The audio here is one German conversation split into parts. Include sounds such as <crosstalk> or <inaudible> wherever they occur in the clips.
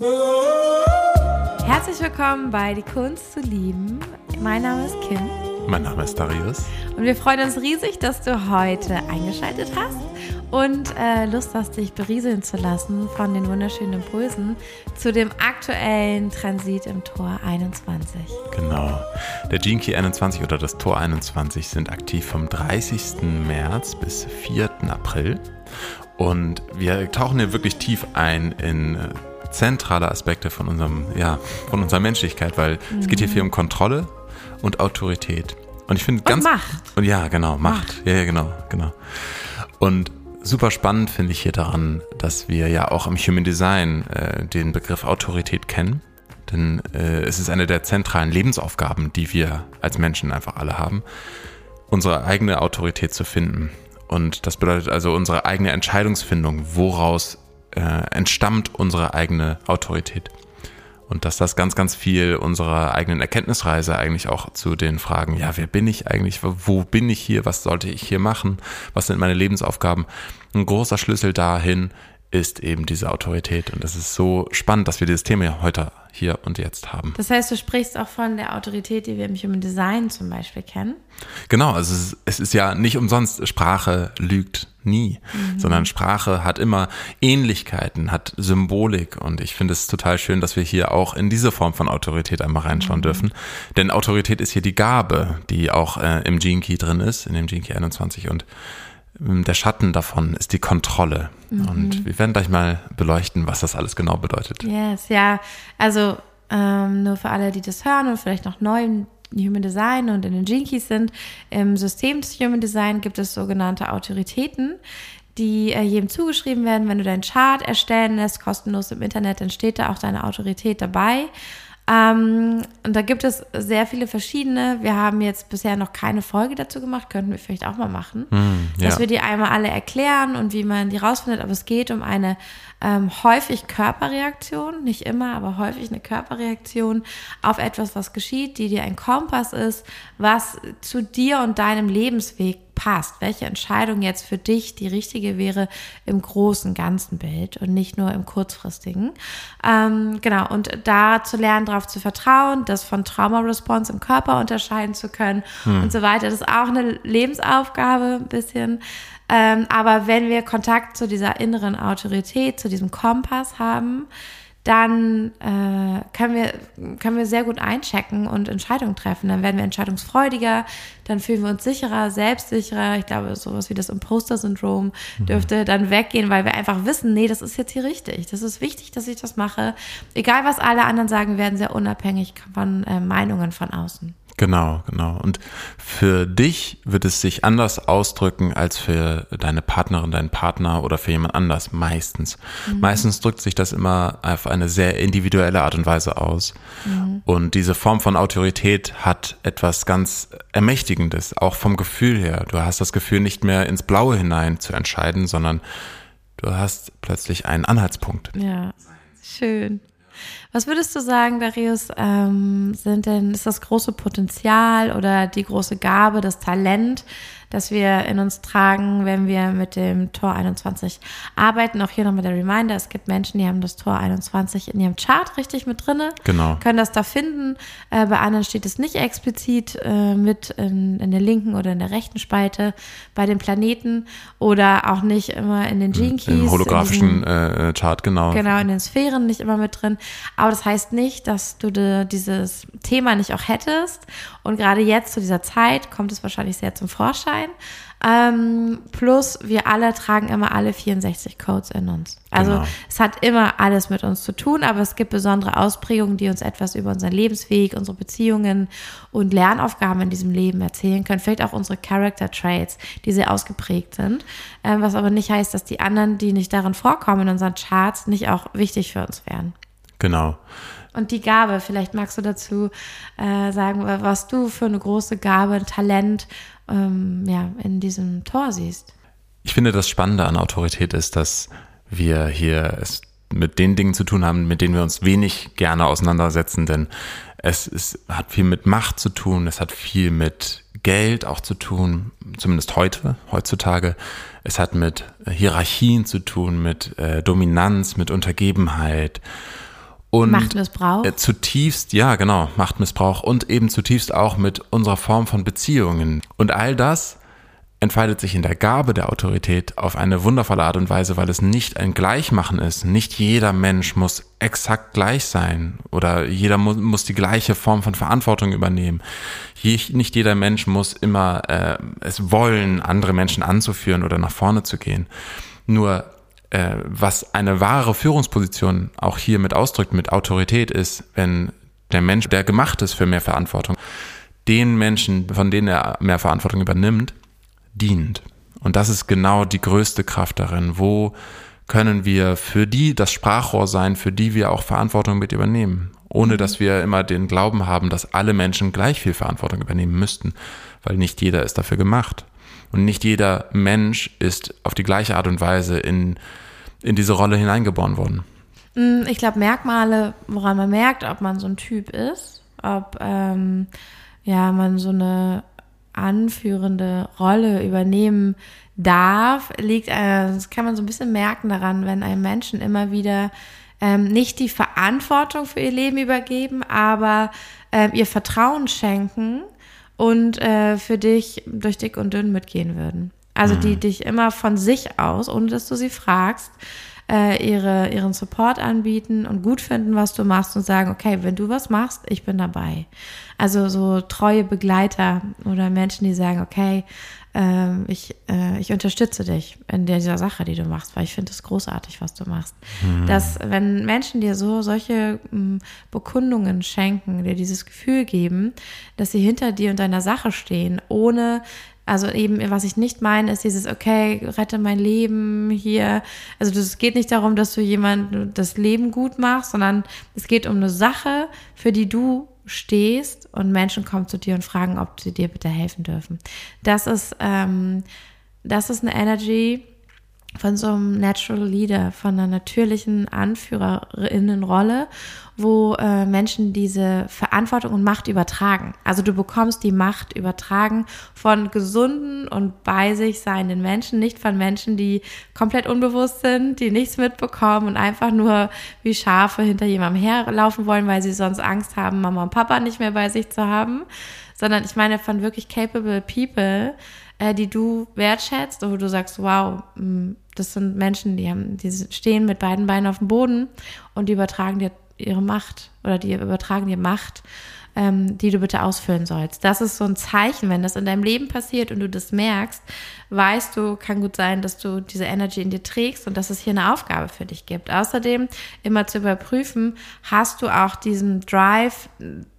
Herzlich willkommen bei Die Kunst zu lieben. Mein Name ist Kim. Mein Name ist Darius. Und wir freuen uns riesig, dass du heute eingeschaltet hast und äh, Lust hast, dich berieseln zu lassen von den wunderschönen Impulsen zu dem aktuellen Transit im Tor 21. Genau. Der Gene Key 21 oder das Tor 21 sind aktiv vom 30. März bis 4. April. Und wir tauchen hier wirklich tief ein in äh, zentrale Aspekte von unserem, ja, von unserer Menschlichkeit, weil mhm. es geht hier viel um Kontrolle und Autorität. Und ich finde ganz. Und Macht. Und ja, genau, Macht. Macht. Ja, ja, genau, genau. Und super spannend finde ich hier daran, dass wir ja auch im Human Design äh, den Begriff Autorität kennen. Denn äh, es ist eine der zentralen Lebensaufgaben, die wir als Menschen einfach alle haben, unsere eigene Autorität zu finden. Und das bedeutet also unsere eigene Entscheidungsfindung, woraus äh, entstammt unsere eigene Autorität. Und dass das ganz, ganz viel unserer eigenen Erkenntnisreise eigentlich auch zu den Fragen, ja, wer bin ich eigentlich, wo bin ich hier, was sollte ich hier machen, was sind meine Lebensaufgaben, ein großer Schlüssel dahin ist eben diese Autorität. Und das ist so spannend, dass wir dieses Thema heute hier und jetzt haben. Das heißt, du sprichst auch von der Autorität, die wir im Human Design zum Beispiel kennen. Genau, also es ist, es ist ja nicht umsonst, Sprache lügt nie, mhm. sondern Sprache hat immer Ähnlichkeiten, hat Symbolik und ich finde es total schön, dass wir hier auch in diese Form von Autorität einmal reinschauen mhm. dürfen. Denn Autorität ist hier die Gabe, die auch äh, im Gene Key drin ist, in dem Gene Key 21 und der Schatten davon ist die Kontrolle. Mhm. Und wir werden gleich mal beleuchten, was das alles genau bedeutet. Yes, ja. Also ähm, nur für alle, die das hören und vielleicht noch neu im Human Design und in den Jinkies sind, im System des Human Design gibt es sogenannte Autoritäten, die äh, jedem zugeschrieben werden. Wenn du deinen Chart erstellen lässt, kostenlos im Internet, dann steht da auch deine Autorität dabei. Ähm, und da gibt es sehr viele verschiedene. Wir haben jetzt bisher noch keine Folge dazu gemacht, könnten wir vielleicht auch mal machen, mm, ja. dass wir die einmal alle erklären und wie man die rausfindet. Aber es geht um eine ähm, häufig Körperreaktion, nicht immer, aber häufig eine Körperreaktion auf etwas, was geschieht, die dir ein Kompass ist, was zu dir und deinem Lebensweg passt, welche Entscheidung jetzt für dich die richtige wäre im großen, ganzen Bild und nicht nur im kurzfristigen. Ähm, genau, und da zu lernen, darauf zu vertrauen, das von Trauma-Response im Körper unterscheiden zu können hm. und so weiter. Das ist auch eine Lebensaufgabe ein bisschen. Ähm, aber wenn wir Kontakt zu dieser inneren Autorität, zu diesem Kompass haben, dann äh, können, wir, können wir sehr gut einchecken und Entscheidungen treffen. Dann werden wir entscheidungsfreudiger, dann fühlen wir uns sicherer, selbstsicherer. Ich glaube, sowas wie das Imposter-Syndrom mhm. dürfte dann weggehen, weil wir einfach wissen, nee, das ist jetzt hier richtig. Das ist wichtig, dass ich das mache. Egal, was alle anderen sagen, werden sehr unabhängig von äh, Meinungen von außen. Genau, genau. Und für dich wird es sich anders ausdrücken als für deine Partnerin, deinen Partner oder für jemand anders, meistens. Mhm. Meistens drückt sich das immer auf eine sehr individuelle Art und Weise aus. Mhm. Und diese Form von Autorität hat etwas ganz Ermächtigendes, auch vom Gefühl her. Du hast das Gefühl, nicht mehr ins Blaue hinein zu entscheiden, sondern du hast plötzlich einen Anhaltspunkt. Ja, schön. Was würdest du sagen, Darius, ähm, sind denn, ist das große Potenzial oder die große Gabe, das Talent, das wir in uns tragen, wenn wir mit dem Tor 21 arbeiten. Auch hier nochmal der Reminder, es gibt Menschen, die haben das Tor 21 in ihrem Chart richtig mit drinne, genau. können das da finden. Äh, bei anderen steht es nicht explizit äh, mit in, in, der linken oder in der rechten Spalte bei den Planeten oder auch nicht immer in den Gene Keys. Im holographischen diesem, äh, Chart, genau. Genau, in den Sphären nicht immer mit drin. Aber das heißt nicht, dass du de, dieses Thema nicht auch hättest. Und gerade jetzt zu dieser Zeit kommt es wahrscheinlich sehr zum Vorschein sein. Ähm, plus, wir alle tragen immer alle 64 Codes in uns. Also genau. es hat immer alles mit uns zu tun, aber es gibt besondere Ausprägungen, die uns etwas über unseren Lebensweg, unsere Beziehungen und Lernaufgaben in diesem Leben erzählen können. Vielleicht auch unsere Character Traits, die sehr ausgeprägt sind. Ähm, was aber nicht heißt, dass die anderen, die nicht darin vorkommen in unseren Charts, nicht auch wichtig für uns wären. Genau. Und die Gabe, vielleicht magst du dazu äh, sagen, was du für eine große Gabe, ein Talent ähm, ja, in diesem Tor siehst. Ich finde, das Spannende an Autorität ist, dass wir hier es mit den Dingen zu tun haben, mit denen wir uns wenig gerne auseinandersetzen, denn es ist, hat viel mit Macht zu tun, es hat viel mit Geld auch zu tun, zumindest heute, heutzutage. Es hat mit Hierarchien zu tun, mit äh, Dominanz, mit Untergebenheit. Und Machtmissbrauch. Äh, zutiefst, ja, genau, Machtmissbrauch und eben zutiefst auch mit unserer Form von Beziehungen. Und all das entfaltet sich in der Gabe der Autorität auf eine wundervolle Art und Weise, weil es nicht ein Gleichmachen ist. Nicht jeder Mensch muss exakt gleich sein oder jeder muss, muss die gleiche Form von Verantwortung übernehmen. Je, nicht jeder Mensch muss immer äh, es wollen, andere Menschen anzuführen oder nach vorne zu gehen. Nur äh, was eine wahre Führungsposition auch hier mit ausdrückt, mit Autorität ist, wenn der Mensch, der gemacht ist für mehr Verantwortung, den Menschen, von denen er mehr Verantwortung übernimmt, dient. Und das ist genau die größte Kraft darin. Wo können wir für die das Sprachrohr sein, für die wir auch Verantwortung mit übernehmen, ohne dass wir immer den Glauben haben, dass alle Menschen gleich viel Verantwortung übernehmen müssten, weil nicht jeder ist dafür gemacht. Und nicht jeder Mensch ist auf die gleiche Art und Weise in, in diese Rolle hineingeboren worden. Mm, ich glaube, Merkmale, woran man merkt, ob man so ein Typ ist, ob ähm, ja, man so eine anführende Rolle übernehmen darf, liegt, äh, das kann man so ein bisschen merken daran, wenn einem Menschen immer wieder ähm, nicht die Verantwortung für ihr Leben übergeben, aber äh, ihr Vertrauen schenken und äh, für dich durch dick und dünn mitgehen würden. Also mhm. die dich immer von sich aus, ohne dass du sie fragst, äh, ihre, ihren Support anbieten und gut finden, was du machst und sagen, okay, wenn du was machst, ich bin dabei. Also so treue Begleiter oder Menschen, die sagen, okay, äh, ich, äh, ich unterstütze dich in dieser Sache, die du machst, weil ich finde es großartig, was du machst. Mhm. Dass, wenn Menschen dir so solche ähm, Bekundungen schenken, dir dieses Gefühl geben, dass sie hinter dir und deiner Sache stehen, ohne also eben, was ich nicht meine, ist dieses, okay, rette mein Leben hier. Also es geht nicht darum, dass du jemand das Leben gut machst, sondern es geht um eine Sache, für die du stehst und Menschen kommen zu dir und fragen, ob sie dir bitte helfen dürfen. Das ist, ähm, das ist eine Energy, von so einem Natural Leader, von einer natürlichen Anführerinnenrolle, wo äh, Menschen diese Verantwortung und Macht übertragen. Also du bekommst die Macht übertragen von gesunden und bei sich seienden Menschen, nicht von Menschen, die komplett unbewusst sind, die nichts mitbekommen und einfach nur wie Schafe hinter jemandem herlaufen wollen, weil sie sonst Angst haben, Mama und Papa nicht mehr bei sich zu haben, sondern ich meine von wirklich capable people, äh, die du wertschätzt, wo du sagst, wow, mm, das sind Menschen, die haben, die stehen mit beiden Beinen auf dem Boden und die übertragen dir ihre Macht oder die übertragen dir Macht ähm, die du bitte ausfüllen sollst. Das ist so ein Zeichen, wenn das in deinem Leben passiert und du das merkst, weißt du, kann gut sein, dass du diese Energy in dir trägst und dass es hier eine Aufgabe für dich gibt. Außerdem immer zu überprüfen, hast du auch diesen Drive,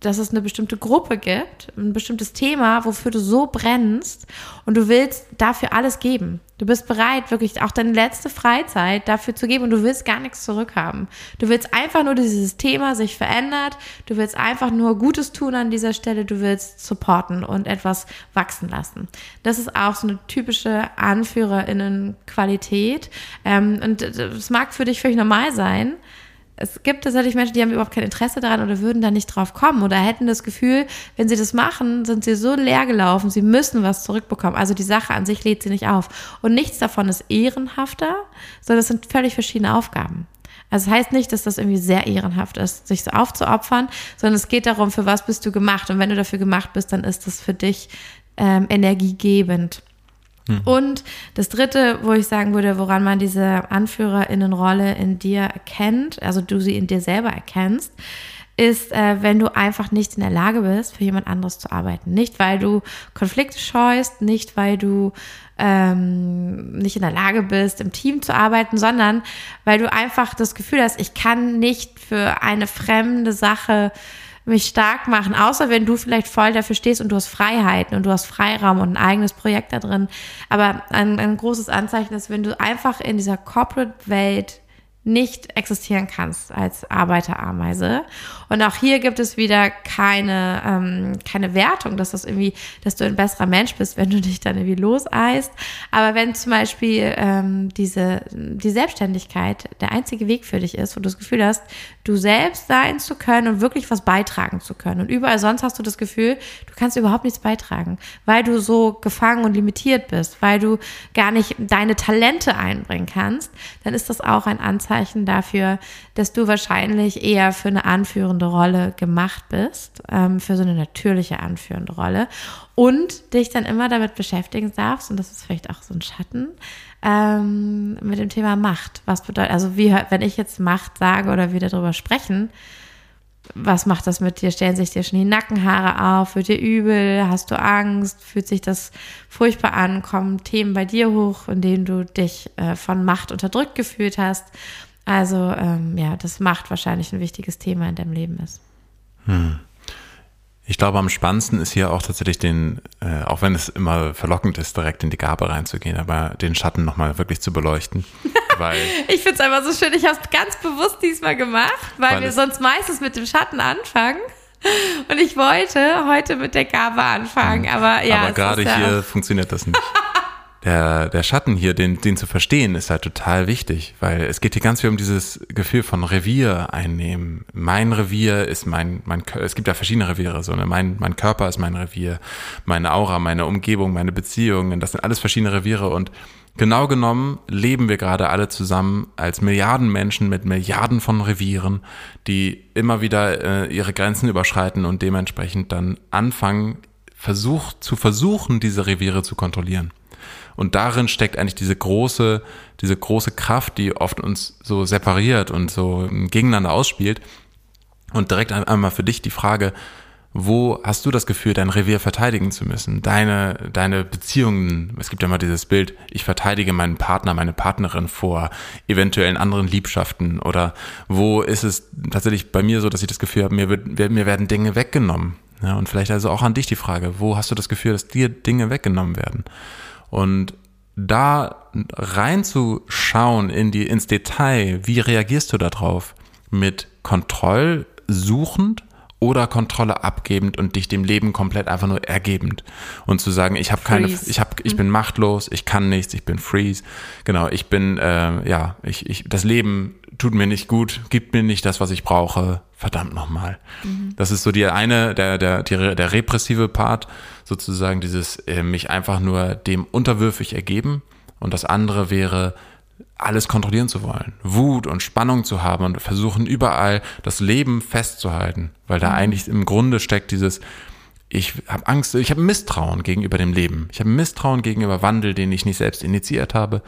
dass es eine bestimmte Gruppe gibt, ein bestimmtes Thema, wofür du so brennst und du willst dafür alles geben. Du bist bereit, wirklich auch deine letzte Freizeit dafür zu geben und du willst gar nichts zurückhaben. Du willst einfach nur, dass dieses Thema sich verändert. Du willst einfach nur Gutes tun an dieser Stelle. Du willst supporten und etwas wachsen lassen. Das ist auch so eine typische Anführerinnen-Qualität. Ähm, und es mag für dich völlig normal sein, es gibt tatsächlich Menschen, die haben überhaupt kein Interesse daran oder würden da nicht drauf kommen oder hätten das Gefühl, wenn sie das machen, sind sie so leer gelaufen, sie müssen was zurückbekommen. Also die Sache an sich lädt sie nicht auf. Und nichts davon ist ehrenhafter, sondern es sind völlig verschiedene Aufgaben. Also es das heißt nicht, dass das irgendwie sehr ehrenhaft ist, sich so aufzuopfern, sondern es geht darum, für was bist du gemacht. Und wenn du dafür gemacht bist, dann ist das für dich ähm, energiegebend. Mhm. Und das Dritte, wo ich sagen würde, woran man diese Anführerinnenrolle in dir erkennt, also du sie in dir selber erkennst, ist, äh, wenn du einfach nicht in der Lage bist, für jemand anderes zu arbeiten. Nicht, weil du Konflikte scheust, nicht, weil du ähm, nicht in der Lage bist, im Team zu arbeiten, sondern weil du einfach das Gefühl hast, ich kann nicht für eine fremde Sache mich stark machen, außer wenn du vielleicht voll dafür stehst und du hast Freiheiten und du hast Freiraum und ein eigenes Projekt da drin. Aber ein, ein großes Anzeichen ist, wenn du einfach in dieser Corporate-Welt nicht existieren kannst als Arbeiterameise. Und auch hier gibt es wieder keine, ähm, keine Wertung, dass das irgendwie, dass du ein besserer Mensch bist, wenn du dich dann irgendwie loseist. Aber wenn zum Beispiel ähm, diese, die Selbstständigkeit der einzige Weg für dich ist, wo du das Gefühl hast, du selbst sein zu können und wirklich was beitragen zu können. Und überall sonst hast du das Gefühl, du kannst überhaupt nichts beitragen, weil du so gefangen und limitiert bist, weil du gar nicht deine Talente einbringen kannst, dann ist das auch ein Anzeichen, dafür, dass du wahrscheinlich eher für eine anführende Rolle gemacht bist, ähm, für so eine natürliche anführende Rolle und dich dann immer damit beschäftigen darfst, und das ist vielleicht auch so ein Schatten, ähm, mit dem Thema Macht. Was bedeutet, also wie, wenn ich jetzt Macht sage oder wir darüber sprechen, was macht das mit dir? Stellen sich dir schon die Nackenhaare auf? Wird dir übel? Hast du Angst? Fühlt sich das furchtbar an? Kommen Themen bei dir hoch, in denen du dich äh, von Macht unterdrückt gefühlt hast? Also ähm, ja, das Macht wahrscheinlich ein wichtiges Thema in deinem Leben ist. Hm. Ich glaube, am spannendsten ist hier auch tatsächlich den, äh, auch wenn es immer verlockend ist, direkt in die Gabe reinzugehen, aber den Schatten nochmal wirklich zu beleuchten. <laughs> Ich finde es einfach so schön, ich habe es ganz bewusst diesmal gemacht, weil, weil wir sonst meistens mit dem Schatten anfangen. Und ich wollte heute mit der Gabe anfangen, hm. aber ja. Aber gerade hier funktioniert das nicht. <laughs> der, der Schatten hier, den, den zu verstehen, ist halt total wichtig, weil es geht hier ganz viel um dieses Gefühl von Revier einnehmen. Mein Revier ist mein, mein, es gibt ja verschiedene Reviere, so, ne? mein, mein Körper ist mein Revier, meine Aura, meine Umgebung, meine Beziehungen, das sind alles verschiedene Reviere und genau genommen leben wir gerade alle zusammen als Milliarden Menschen mit Milliarden von Revieren, die immer wieder äh, ihre Grenzen überschreiten und dementsprechend dann anfangen, versucht, zu versuchen, diese Reviere zu kontrollieren. Und darin steckt eigentlich diese große, diese große Kraft, die oft uns so separiert und so gegeneinander ausspielt. Und direkt einmal für dich die Frage, wo hast du das Gefühl, dein Revier verteidigen zu müssen? Deine, deine Beziehungen, es gibt ja mal dieses Bild, ich verteidige meinen Partner, meine Partnerin vor eventuellen anderen Liebschaften oder wo ist es tatsächlich bei mir so, dass ich das Gefühl habe, mir, wird, mir werden Dinge weggenommen. Ja, und vielleicht also auch an dich die Frage, wo hast du das Gefühl, dass dir Dinge weggenommen werden? Und da reinzuschauen in die, ins Detail, wie reagierst du darauf? Mit kontrollsuchend oder Kontrolle abgebend und dich dem Leben komplett einfach nur ergebend und zu sagen, ich habe keine, ich habe, ich bin mhm. machtlos, ich kann nichts, ich bin freeze, genau, ich bin, äh, ja, ich, ich, das Leben tut mir nicht gut, gibt mir nicht das, was ich brauche, verdammt nochmal. Mhm. Das ist so die eine, der, der, der, der repressive Part, sozusagen dieses äh, mich einfach nur dem unterwürfig ergeben und das andere wäre alles kontrollieren zu wollen, Wut und Spannung zu haben und versuchen überall das Leben festzuhalten, weil da mhm. eigentlich im Grunde steckt dieses ich habe Angst, ich habe Misstrauen gegenüber dem Leben. Ich habe Misstrauen gegenüber Wandel, den ich nicht selbst initiiert habe.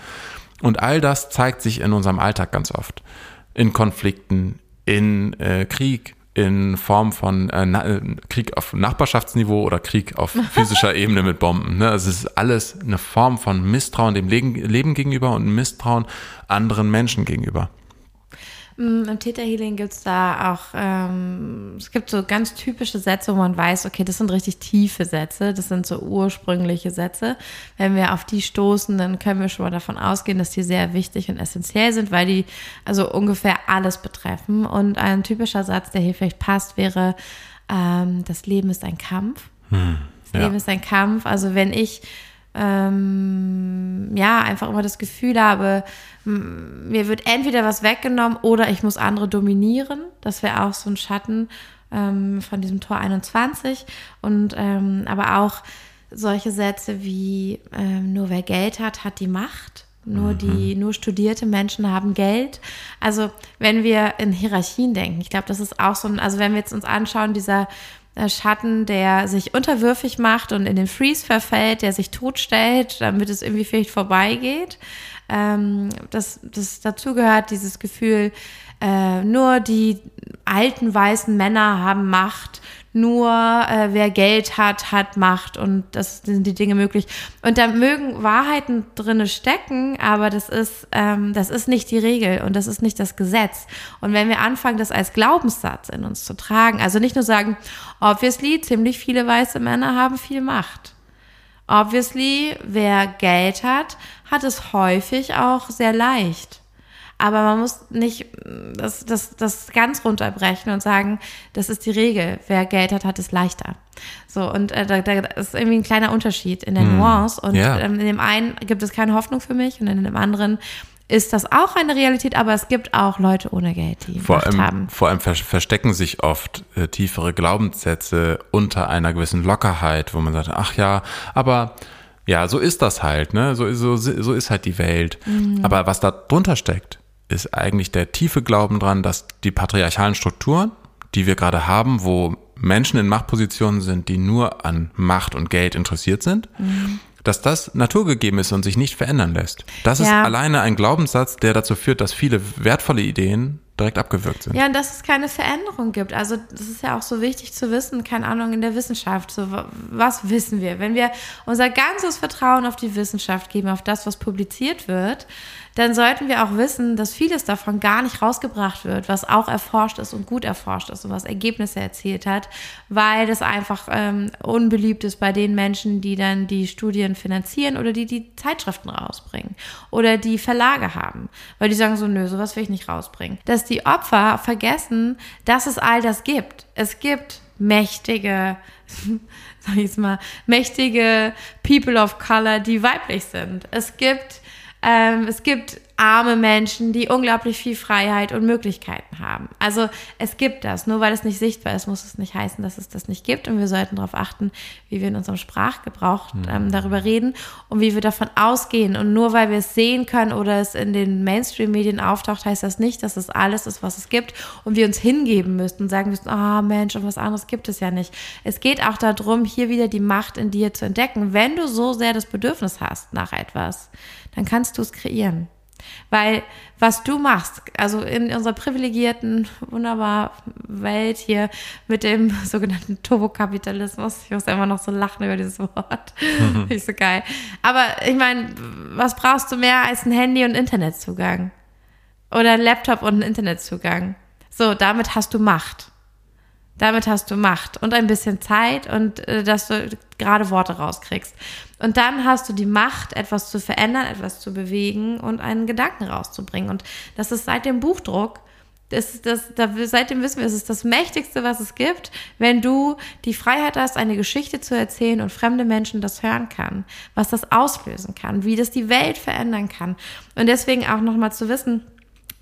Und all das zeigt sich in unserem Alltag ganz oft. In Konflikten, in äh, Krieg, in Form von äh, äh, Krieg auf Nachbarschaftsniveau oder Krieg auf <laughs> physischer Ebene mit Bomben. Ne? Also es ist alles eine Form von Misstrauen dem Leben, Leben gegenüber und Misstrauen anderen Menschen gegenüber. Mm, Im Täterhealing gibt es da auch, ähm, es gibt so ganz typische Sätze, wo man weiß, okay, das sind richtig tiefe Sätze, das sind so ursprüngliche Sätze. Wenn wir auf die stoßen, dann können wir schon mal davon ausgehen, dass die sehr wichtig und essentiell sind, weil die also ungefähr alles betreffen. Und ein typischer Satz, der hier vielleicht passt, wäre, ähm, das Leben ist ein Kampf. Hm, das ja. Leben ist ein Kampf. Also wenn ich ähm, ja, einfach immer das Gefühl habe, mir wird entweder was weggenommen oder ich muss andere dominieren. Das wäre auch so ein Schatten ähm, von diesem Tor 21. Und ähm, aber auch solche Sätze wie ähm, nur wer Geld hat, hat die Macht. Nur die, mhm. nur studierte Menschen haben Geld. Also, wenn wir in Hierarchien denken, ich glaube, das ist auch so ein, also wenn wir jetzt uns anschauen, dieser Schatten, der sich unterwürfig macht und in den Freeze verfällt, der sich totstellt, damit es irgendwie vielleicht vorbeigeht. Ähm, das, das dazu gehört dieses Gefühl, äh, nur die alten weißen Männer haben Macht, nur äh, wer Geld hat, hat Macht und das sind die Dinge möglich. Und da mögen Wahrheiten drinne stecken, aber das ist, ähm, das ist nicht die Regel und das ist nicht das Gesetz. Und wenn wir anfangen, das als Glaubenssatz in uns zu tragen, also nicht nur sagen, obviously, ziemlich viele weiße Männer haben viel Macht. Obviously, wer Geld hat, hat es häufig auch sehr leicht. Aber man muss nicht das, das, das ganz runterbrechen und sagen, das ist die Regel. Wer Geld hat, hat es leichter. So, und äh, da, da ist irgendwie ein kleiner Unterschied in der hm. Nuance. Und ja. ähm, in dem einen gibt es keine Hoffnung für mich und in dem anderen ist das auch eine Realität, aber es gibt auch Leute ohne Geld, die vor Macht allem, haben. Vor allem verstecken sich oft äh, tiefere Glaubenssätze unter einer gewissen Lockerheit, wo man sagt, ach ja, aber ja, so ist das halt, ne? So, so, so ist halt die Welt. Mhm. Aber was da drunter steckt, ist eigentlich der tiefe Glauben dran, dass die patriarchalen Strukturen, die wir gerade haben, wo Menschen in Machtpositionen sind, die nur an Macht und Geld interessiert sind, mhm. dass das naturgegeben ist und sich nicht verändern lässt. Das ja. ist alleine ein Glaubenssatz, der dazu führt, dass viele wertvolle Ideen direkt abgewürgt sind. Ja, und dass es keine Veränderung gibt. Also das ist ja auch so wichtig zu wissen, keine Ahnung, in der Wissenschaft. So, was wissen wir? Wenn wir unser ganzes Vertrauen auf die Wissenschaft geben, auf das, was publiziert wird, dann sollten wir auch wissen, dass vieles davon gar nicht rausgebracht wird, was auch erforscht ist und gut erforscht ist und was Ergebnisse erzielt hat, weil das einfach ähm, unbeliebt ist bei den Menschen, die dann die Studien finanzieren oder die die Zeitschriften rausbringen oder die Verlage haben, weil die sagen so, nö, sowas will ich nicht rausbringen. Dass die Opfer vergessen, dass es all das gibt. Es gibt mächtige, <laughs> sag ich jetzt mal, mächtige People of Color, die weiblich sind. Es gibt ähm, es gibt arme Menschen, die unglaublich viel Freiheit und Möglichkeiten haben. Also es gibt das. Nur weil es nicht sichtbar ist, muss es nicht heißen, dass es das nicht gibt. Und wir sollten darauf achten, wie wir in unserem Sprachgebrauch mhm. ähm, darüber reden und wie wir davon ausgehen. Und nur weil wir es sehen können oder es in den Mainstream-Medien auftaucht, heißt das nicht, dass es alles ist, was es gibt und wir uns hingeben müssten und sagen müssen, ah oh, Mensch, und was anderes gibt es ja nicht. Es geht auch darum, hier wieder die Macht in dir zu entdecken, wenn du so sehr das Bedürfnis hast nach etwas dann kannst du es kreieren. Weil was du machst, also in unserer privilegierten, wunderbar Welt hier mit dem <laughs> sogenannten Turbokapitalismus, ich muss immer noch so lachen über dieses Wort, <laughs> mhm. ist so geil. Aber ich meine, was brauchst du mehr als ein Handy und Internetzugang? Oder ein Laptop und ein Internetzugang? So, damit hast du Macht. Damit hast du Macht und ein bisschen Zeit und äh, dass du gerade Worte rauskriegst. Und dann hast du die Macht, etwas zu verändern, etwas zu bewegen und einen Gedanken rauszubringen. Und das ist seit dem Buchdruck, das das, da, seitdem wissen wir, es ist das Mächtigste, was es gibt, wenn du die Freiheit hast, eine Geschichte zu erzählen und fremde Menschen das hören kann, was das auslösen kann, wie das die Welt verändern kann. Und deswegen auch nochmal zu wissen,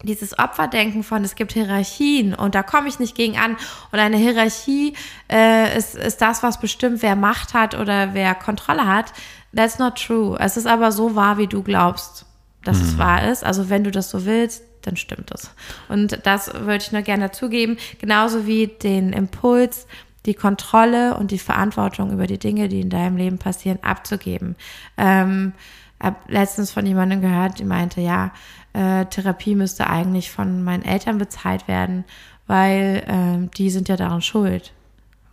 dieses Opferdenken von, es gibt Hierarchien und da komme ich nicht gegen an. Und eine Hierarchie äh, ist, ist das, was bestimmt, wer Macht hat oder wer Kontrolle hat. That's not true. Es ist aber so wahr, wie du glaubst, dass mhm. es wahr ist. Also wenn du das so willst, dann stimmt es. Und das würde ich nur gerne dazugeben. Genauso wie den Impuls, die Kontrolle und die Verantwortung über die Dinge, die in deinem Leben passieren, abzugeben. Ähm, habe letztens von jemandem gehört, die meinte, ja, äh, Therapie müsste eigentlich von meinen Eltern bezahlt werden, weil ähm, die sind ja daran schuld.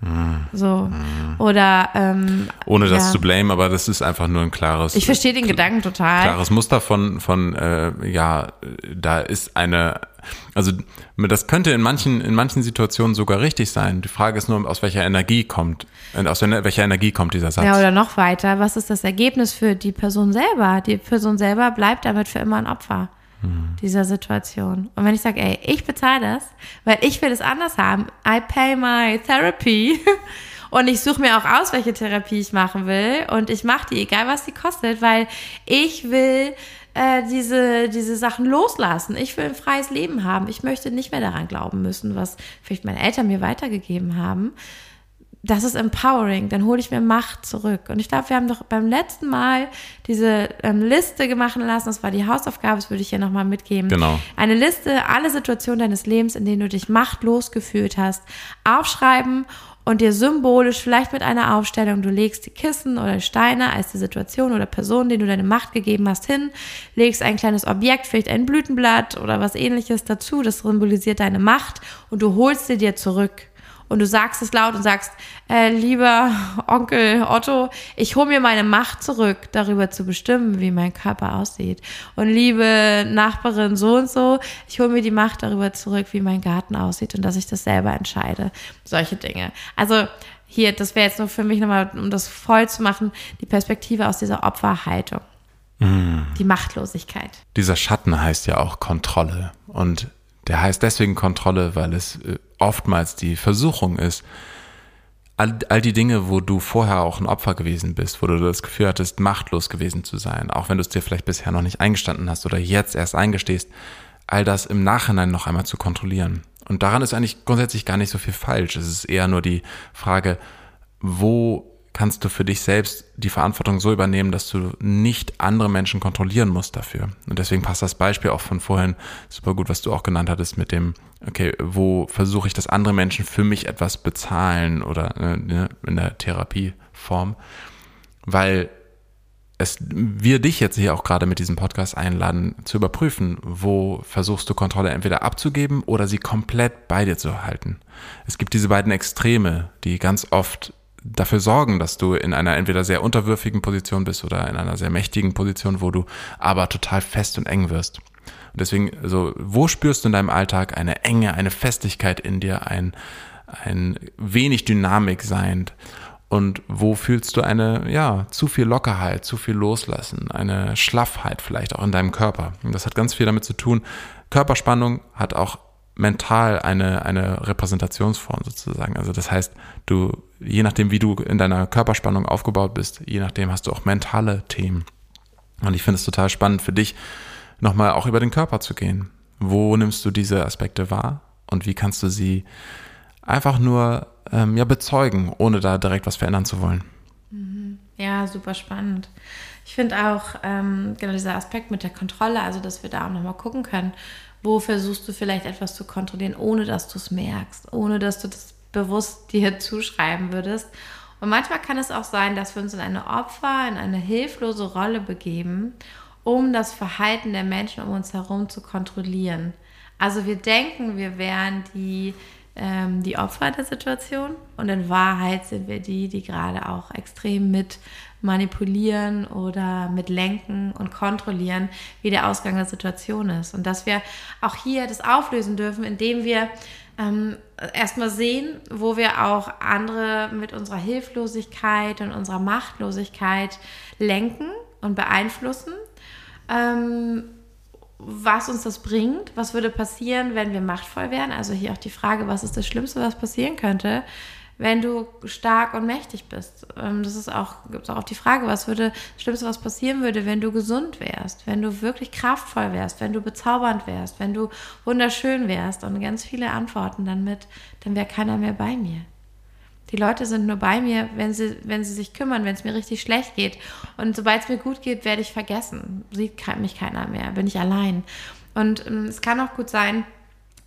Mhm. So. Mhm. Oder ähm, ohne das ja. zu blamen, aber das ist einfach nur ein klares. Ich verstehe den Gedanken total. Klares Muster von, von äh, ja, da ist eine also das könnte in manchen, in manchen Situationen sogar richtig sein. Die Frage ist nur, aus welcher Energie kommt, äh, aus welcher Energie kommt dieser Satz. Ja, oder noch weiter, was ist das Ergebnis für die Person selber? Die Person selber bleibt damit für immer ein Opfer dieser Situation. Und wenn ich sage, ey, ich bezahle das, weil ich will es anders haben, I pay my therapy <laughs> und ich suche mir auch aus, welche Therapie ich machen will und ich mache die, egal was sie kostet, weil ich will äh, diese, diese Sachen loslassen. Ich will ein freies Leben haben. Ich möchte nicht mehr daran glauben müssen, was vielleicht meine Eltern mir weitergegeben haben. Das ist empowering. Dann hole ich mir Macht zurück. Und ich glaube, wir haben doch beim letzten Mal diese ähm, Liste gemacht lassen. Das war die Hausaufgabe, das würde ich hier nochmal mitgeben. Genau. Eine Liste, alle Situationen deines Lebens, in denen du dich machtlos gefühlt hast, aufschreiben und dir symbolisch, vielleicht mit einer Aufstellung, du legst die Kissen oder Steine als die Situation oder Person, denen du deine Macht gegeben hast, hin, legst ein kleines Objekt, vielleicht ein Blütenblatt oder was ähnliches dazu, das symbolisiert deine Macht und du holst sie dir zurück und du sagst es laut und sagst, äh, lieber Onkel Otto, ich hole mir meine Macht zurück, darüber zu bestimmen, wie mein Körper aussieht. Und liebe Nachbarin so und so, ich hole mir die Macht darüber zurück, wie mein Garten aussieht und dass ich das selber entscheide. Solche Dinge. Also hier, das wäre jetzt nur für mich nochmal, um das voll zu machen, die Perspektive aus dieser Opferhaltung. Mm. Die Machtlosigkeit. Dieser Schatten heißt ja auch Kontrolle. Und der heißt deswegen Kontrolle, weil es äh, oftmals die Versuchung ist, all, all die Dinge, wo du vorher auch ein Opfer gewesen bist, wo du das Gefühl hattest, machtlos gewesen zu sein, auch wenn du es dir vielleicht bisher noch nicht eingestanden hast oder jetzt erst eingestehst, all das im Nachhinein noch einmal zu kontrollieren. Und daran ist eigentlich grundsätzlich gar nicht so viel falsch. Es ist eher nur die Frage, wo kannst du für dich selbst die Verantwortung so übernehmen, dass du nicht andere Menschen kontrollieren musst dafür. Und deswegen passt das Beispiel auch von vorhin super gut, was du auch genannt hattest mit dem, okay, wo versuche ich, dass andere Menschen für mich etwas bezahlen oder äh, ne, in der Therapieform, weil es, wir dich jetzt hier auch gerade mit diesem Podcast einladen, zu überprüfen, wo versuchst du Kontrolle entweder abzugeben oder sie komplett bei dir zu halten. Es gibt diese beiden Extreme, die ganz oft dafür sorgen, dass du in einer entweder sehr unterwürfigen Position bist oder in einer sehr mächtigen Position, wo du aber total fest und eng wirst. Und deswegen, so, wo spürst du in deinem Alltag eine Enge, eine Festigkeit in dir, ein, ein wenig Dynamik seiend? Und wo fühlst du eine, ja, zu viel Lockerheit, zu viel Loslassen, eine Schlaffheit vielleicht auch in deinem Körper? Und das hat ganz viel damit zu tun. Körperspannung hat auch mental eine, eine Repräsentationsform sozusagen. Also das heißt, du, je nachdem, wie du in deiner Körperspannung aufgebaut bist, je nachdem hast du auch mentale Themen. Und ich finde es total spannend für dich, nochmal auch über den Körper zu gehen. Wo nimmst du diese Aspekte wahr und wie kannst du sie einfach nur ähm, ja, bezeugen, ohne da direkt was verändern zu wollen? Mhm. Ja, super spannend. Ich finde auch ähm, genau dieser Aspekt mit der Kontrolle, also dass wir da auch nochmal gucken können, wo versuchst du vielleicht etwas zu kontrollieren, ohne dass du es merkst, ohne dass du das bewusst dir <laughs> zuschreiben würdest. Und manchmal kann es auch sein, dass wir uns in eine Opfer, in eine hilflose Rolle begeben, um das Verhalten der Menschen um uns herum zu kontrollieren. Also wir denken, wir wären die, ähm, die Opfer der Situation und in Wahrheit sind wir die, die gerade auch extrem mit manipulieren oder mit lenken und kontrollieren, wie der Ausgang der Situation ist. Und dass wir auch hier das auflösen dürfen, indem wir ähm, erstmal sehen, wo wir auch andere mit unserer Hilflosigkeit und unserer Machtlosigkeit lenken und beeinflussen. Ähm, was uns das bringt, was würde passieren, wenn wir machtvoll wären. Also hier auch die Frage, was ist das Schlimmste, was passieren könnte, wenn du stark und mächtig bist. Ähm, das ist auch, gibt auch die Frage, was würde, das Schlimmste, was passieren würde, wenn du gesund wärst, wenn du wirklich kraftvoll wärst, wenn du bezaubernd wärst, wenn du wunderschön wärst und ganz viele Antworten dann mit, dann wäre keiner mehr bei mir. Die Leute sind nur bei mir, wenn sie, wenn sie sich kümmern, wenn es mir richtig schlecht geht. Und sobald es mir gut geht, werde ich vergessen. Sieht mich keiner mehr, bin ich allein. Und ähm, es kann auch gut sein,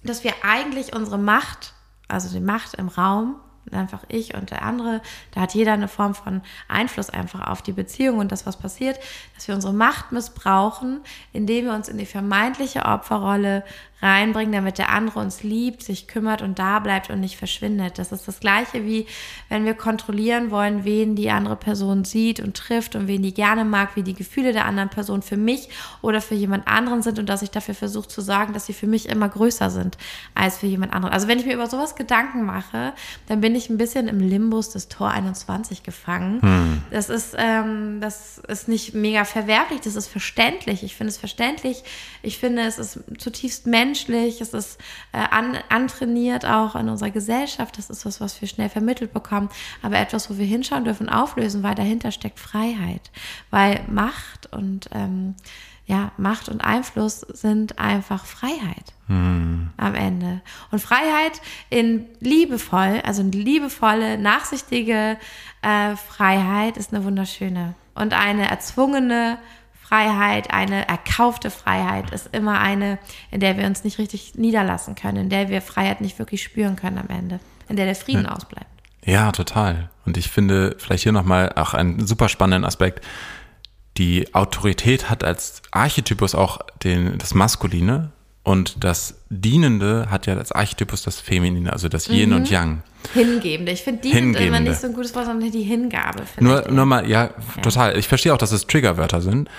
dass wir eigentlich unsere Macht, also die Macht im Raum, einfach ich und der andere. Da hat jeder eine Form von Einfluss einfach auf die Beziehung und das, was passiert, dass wir unsere Macht missbrauchen, indem wir uns in die vermeintliche Opferrolle reinbringen, damit der andere uns liebt, sich kümmert und da bleibt und nicht verschwindet. Das ist das Gleiche wie, wenn wir kontrollieren wollen, wen die andere Person sieht und trifft und wen die gerne mag, wie die Gefühle der anderen Person für mich oder für jemand anderen sind und dass ich dafür versuche zu sorgen, dass sie für mich immer größer sind als für jemand anderen. Also wenn ich mir über sowas Gedanken mache, dann bin ich ein bisschen im Limbus des Tor 21 gefangen. Hm. Das ist, ähm, das ist nicht mega verwerflich, das ist verständlich. Ich finde es verständlich. Ich finde, es ist zutiefst menschlich menschlich, es ist äh, an, antrainiert auch in unserer Gesellschaft, das ist was, was wir schnell vermittelt bekommen, aber etwas, wo wir hinschauen dürfen, auflösen, weil dahinter steckt Freiheit, weil Macht und ähm, ja, Macht und Einfluss sind einfach Freiheit hm. am Ende. Und Freiheit in liebevoll, also eine liebevolle, nachsichtige äh, Freiheit ist eine wunderschöne. Und eine erzwungene Freiheit, eine erkaufte Freiheit ist immer eine, in der wir uns nicht richtig niederlassen können, in der wir Freiheit nicht wirklich spüren können am Ende, in der der Frieden ja. ausbleibt. Ja, total. Und ich finde vielleicht hier nochmal auch einen super spannenden Aspekt. Die Autorität hat als Archetypus auch den, das Maskuline und das Dienende hat ja als Archetypus das Feminine, also das Yin mhm. und Yang. Hingebende. Ich finde Dienend immer nicht so ein gutes Wort, sondern die Hingabe. Nur, nur mal, ja, ja, total. Ich verstehe auch, dass es Triggerwörter sind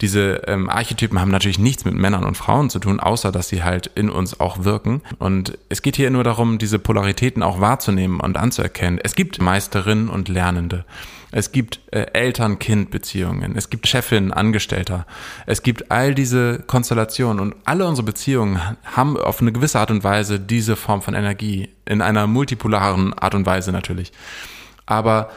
diese ähm, Archetypen haben natürlich nichts mit Männern und Frauen zu tun, außer dass sie halt in uns auch wirken. Und es geht hier nur darum, diese Polaritäten auch wahrzunehmen und anzuerkennen. Es gibt Meisterinnen und Lernende. Es gibt äh, Eltern-Kind-Beziehungen. Es gibt Chefin, Angestellter. Es gibt all diese Konstellationen und alle unsere Beziehungen haben auf eine gewisse Art und Weise diese Form von Energie. In einer multipolaren Art und Weise natürlich. Aber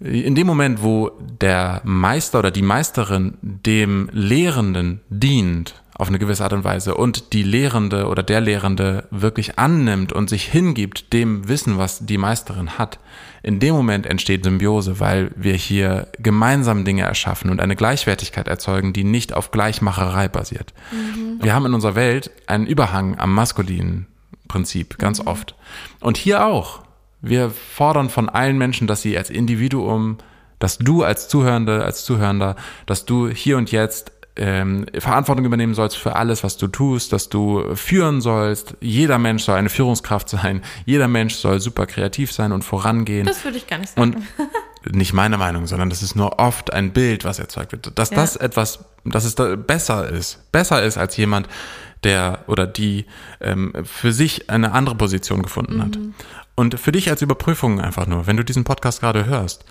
in dem Moment, wo der Meister oder die Meisterin dem Lehrenden dient, auf eine gewisse Art und Weise und die Lehrende oder der Lehrende wirklich annimmt und sich hingibt dem Wissen, was die Meisterin hat, in dem Moment entsteht Symbiose, weil wir hier gemeinsam Dinge erschaffen und eine Gleichwertigkeit erzeugen, die nicht auf Gleichmacherei basiert. Mhm. Wir haben in unserer Welt einen Überhang am maskulinen Prinzip, ganz mhm. oft. Und hier auch. Wir fordern von allen Menschen, dass sie als Individuum, dass du als Zuhörende, als Zuhörender, dass du hier und jetzt ähm, Verantwortung übernehmen sollst für alles, was du tust, dass du führen sollst. Jeder Mensch soll eine Führungskraft sein. Jeder Mensch soll super kreativ sein und vorangehen. Das würde ich gar nicht sagen. Und nicht meine Meinung, sondern das ist nur oft ein Bild, was erzeugt wird. Dass ja. das etwas, dass es da besser ist, besser ist als jemand, der oder die ähm, für sich eine andere Position gefunden mhm. hat. Und für dich als Überprüfung einfach nur, wenn du diesen Podcast gerade hörst,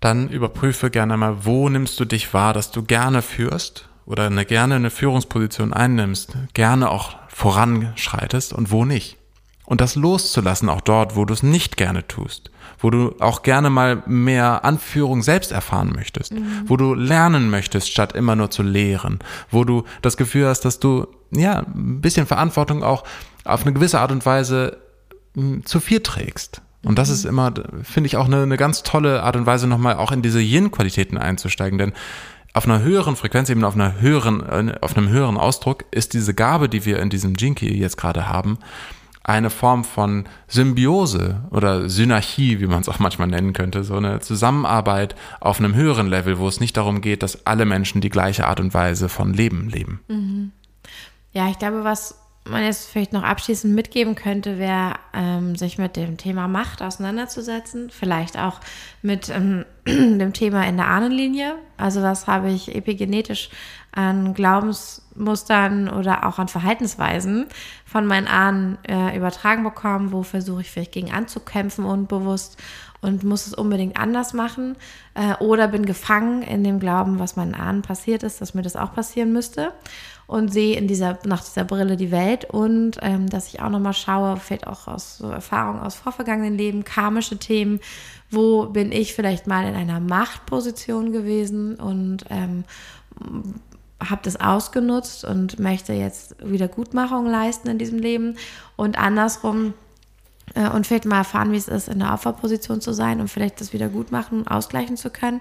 dann überprüfe gerne mal, wo nimmst du dich wahr, dass du gerne führst oder eine, gerne eine Führungsposition einnimmst, gerne auch voranschreitest und wo nicht. Und das loszulassen, auch dort, wo du es nicht gerne tust, wo du auch gerne mal mehr Anführung selbst erfahren möchtest, mhm. wo du lernen möchtest, statt immer nur zu lehren, wo du das Gefühl hast, dass du ja ein bisschen Verantwortung auch auf eine gewisse Art und Weise hm, zu viel trägst. Und das mhm. ist immer, finde ich, auch eine, eine ganz tolle Art und Weise, nochmal auch in diese Yin-Qualitäten einzusteigen. Denn auf einer höheren Frequenzebene, auf einer höheren, äh, auf einem höheren Ausdruck ist diese Gabe, die wir in diesem Jinky jetzt gerade haben, eine Form von Symbiose oder Synergie, wie man es auch manchmal nennen könnte, so eine Zusammenarbeit auf einem höheren Level, wo es nicht darum geht, dass alle Menschen die gleiche Art und Weise von Leben leben. Mhm. Ja, ich glaube, was man jetzt vielleicht noch abschließend mitgeben könnte, wäre, ähm, sich mit dem Thema Macht auseinanderzusetzen. Vielleicht auch mit ähm, <clears throat> dem Thema in der Ahnenlinie. Also was habe ich epigenetisch an Glaubensmustern oder auch an Verhaltensweisen von meinen Ahnen äh, übertragen bekommen, wo versuche ich vielleicht gegen anzukämpfen unbewusst und muss es unbedingt anders machen äh, oder bin gefangen in dem Glauben, was meinen Ahnen passiert ist, dass mir das auch passieren müsste und sehe in dieser, nach dieser Brille die Welt und ähm, dass ich auch nochmal schaue, vielleicht auch aus so Erfahrungen aus vorvergangenen Leben, karmische Themen, wo bin ich vielleicht mal in einer Machtposition gewesen und ähm, habe das ausgenutzt und möchte jetzt Wiedergutmachung leisten in diesem Leben und andersrum und vielleicht mal erfahren, wie es ist, in der Opferposition zu sein und vielleicht das wieder gut machen, ausgleichen zu können.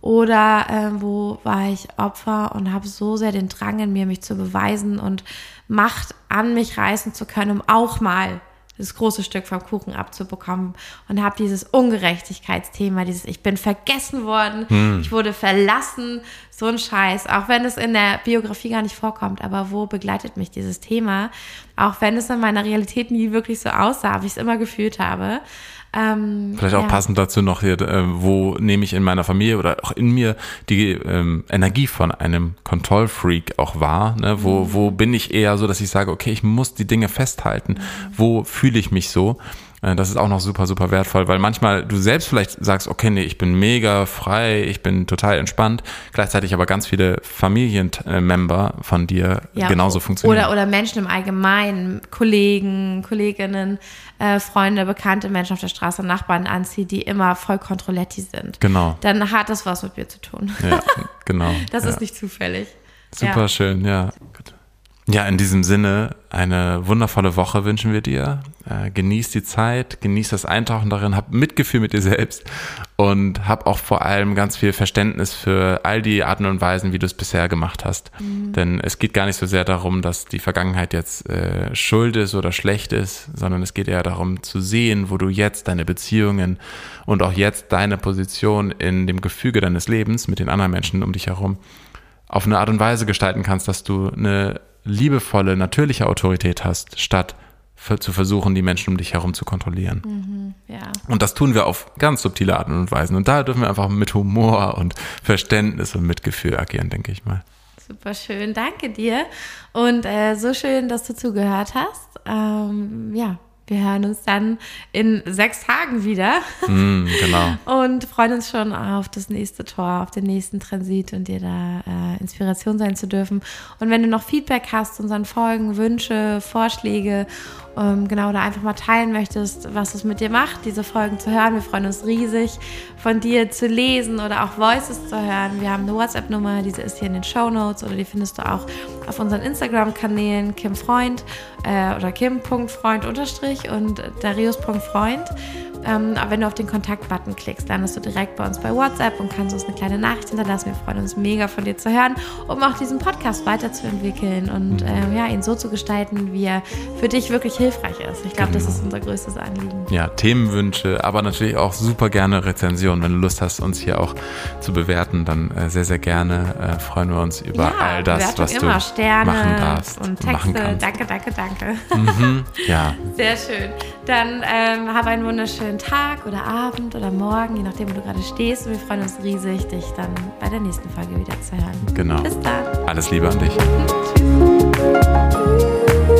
Oder äh, wo war ich Opfer und habe so sehr den Drang in mir, mich zu beweisen und Macht an mich reißen zu können, um auch mal das große Stück vom Kuchen abzubekommen und habe dieses Ungerechtigkeitsthema, dieses ich bin vergessen worden, hm. ich wurde verlassen, so ein Scheiß, auch wenn es in der Biografie gar nicht vorkommt, aber wo begleitet mich dieses Thema, auch wenn es in meiner Realität nie wirklich so aussah, wie ich es immer gefühlt habe. Ähm, Vielleicht auch ja. passend dazu noch hier, äh, wo nehme ich in meiner Familie oder auch in mir die ähm, Energie von einem Kontrollfreak auch wahr? Ne? Wo, mhm. wo bin ich eher so, dass ich sage, okay, ich muss die Dinge festhalten. Mhm. Wo fühle ich mich so? Äh, das ist auch noch super, super wertvoll, weil manchmal du selbst vielleicht sagst, okay, nee, ich bin mega frei, ich bin total entspannt, gleichzeitig aber ganz viele Familienmember von dir ja, genauso funktionieren. Oder, oder Menschen im Allgemeinen, Kollegen, Kolleginnen, äh, Freunde, bekannte Menschen auf der Straße, Nachbarn anzieht, die immer voll kontrolletti sind. Genau. Dann hat das was mit mir zu tun. Ja, genau. <laughs> das ja. ist nicht zufällig. Super ja. schön, ja. Ja, in diesem Sinne, eine wundervolle Woche wünschen wir dir. Äh, genieß die Zeit, genieß das Eintauchen darin, hab Mitgefühl mit dir selbst und hab auch vor allem ganz viel Verständnis für all die Arten und Weisen, wie du es bisher gemacht hast. Mhm. Denn es geht gar nicht so sehr darum, dass die Vergangenheit jetzt äh, schuld ist oder schlecht ist, sondern es geht eher darum zu sehen, wo du jetzt deine Beziehungen und auch jetzt deine Position in dem Gefüge deines Lebens mit den anderen Menschen um dich herum auf eine Art und Weise gestalten kannst, dass du eine liebevolle, natürliche Autorität hast, statt für, zu versuchen, die Menschen um dich herum zu kontrollieren. Mhm, ja. Und das tun wir auf ganz subtile Arten und Weisen. Und da dürfen wir einfach mit Humor und Verständnis und Mitgefühl agieren, denke ich mal. Super schön, danke dir. Und äh, so schön, dass du zugehört hast. Ähm, ja, wir hören uns dann in sechs Tagen wieder. Mm, genau. <laughs> Und freuen uns schon auf das nächste Tor, auf den nächsten Transit und dir da äh, Inspiration sein zu dürfen. Und wenn du noch Feedback hast, unseren Folgen, Wünsche, Vorschläge ähm, genau, da einfach mal teilen möchtest, was es mit dir macht, diese Folgen zu hören. Wir freuen uns riesig, von dir zu lesen oder auch Voices zu hören. Wir haben eine WhatsApp-Nummer, diese ist hier in den Show Notes oder die findest du auch auf unseren Instagram-Kanälen Kim Freund äh, oder Kim.freund unterstrich und Darius.freund. Ähm, aber wenn du auf den Kontakt-Button klickst, landest du direkt bei uns bei WhatsApp und kannst uns eine kleine Nachricht hinterlassen. Wir freuen uns mega von dir zu hören, um auch diesen Podcast weiterzuentwickeln und mhm. ähm, ja, ihn so zu gestalten, wie er für dich wirklich hilfreich ist. Ich glaube, genau. das ist unser größtes Anliegen. Ja, Themenwünsche, aber natürlich auch super gerne Rezensionen. Wenn du Lust hast, uns hier auch zu bewerten, dann äh, sehr, sehr gerne äh, freuen wir uns über ja, all das, was immer. du Sterne machen darfst. Und Texte. Danke, danke, danke. Mhm, ja. <laughs> Sehr schön. Dann ähm, hab einen wunderschönen schönen Tag oder Abend oder Morgen, je nachdem, wo du gerade stehst. Und wir freuen uns riesig, dich dann bei der nächsten Folge wieder zu hören. Genau. Bis dann. Alles Liebe an dich. <laughs> Tschüss.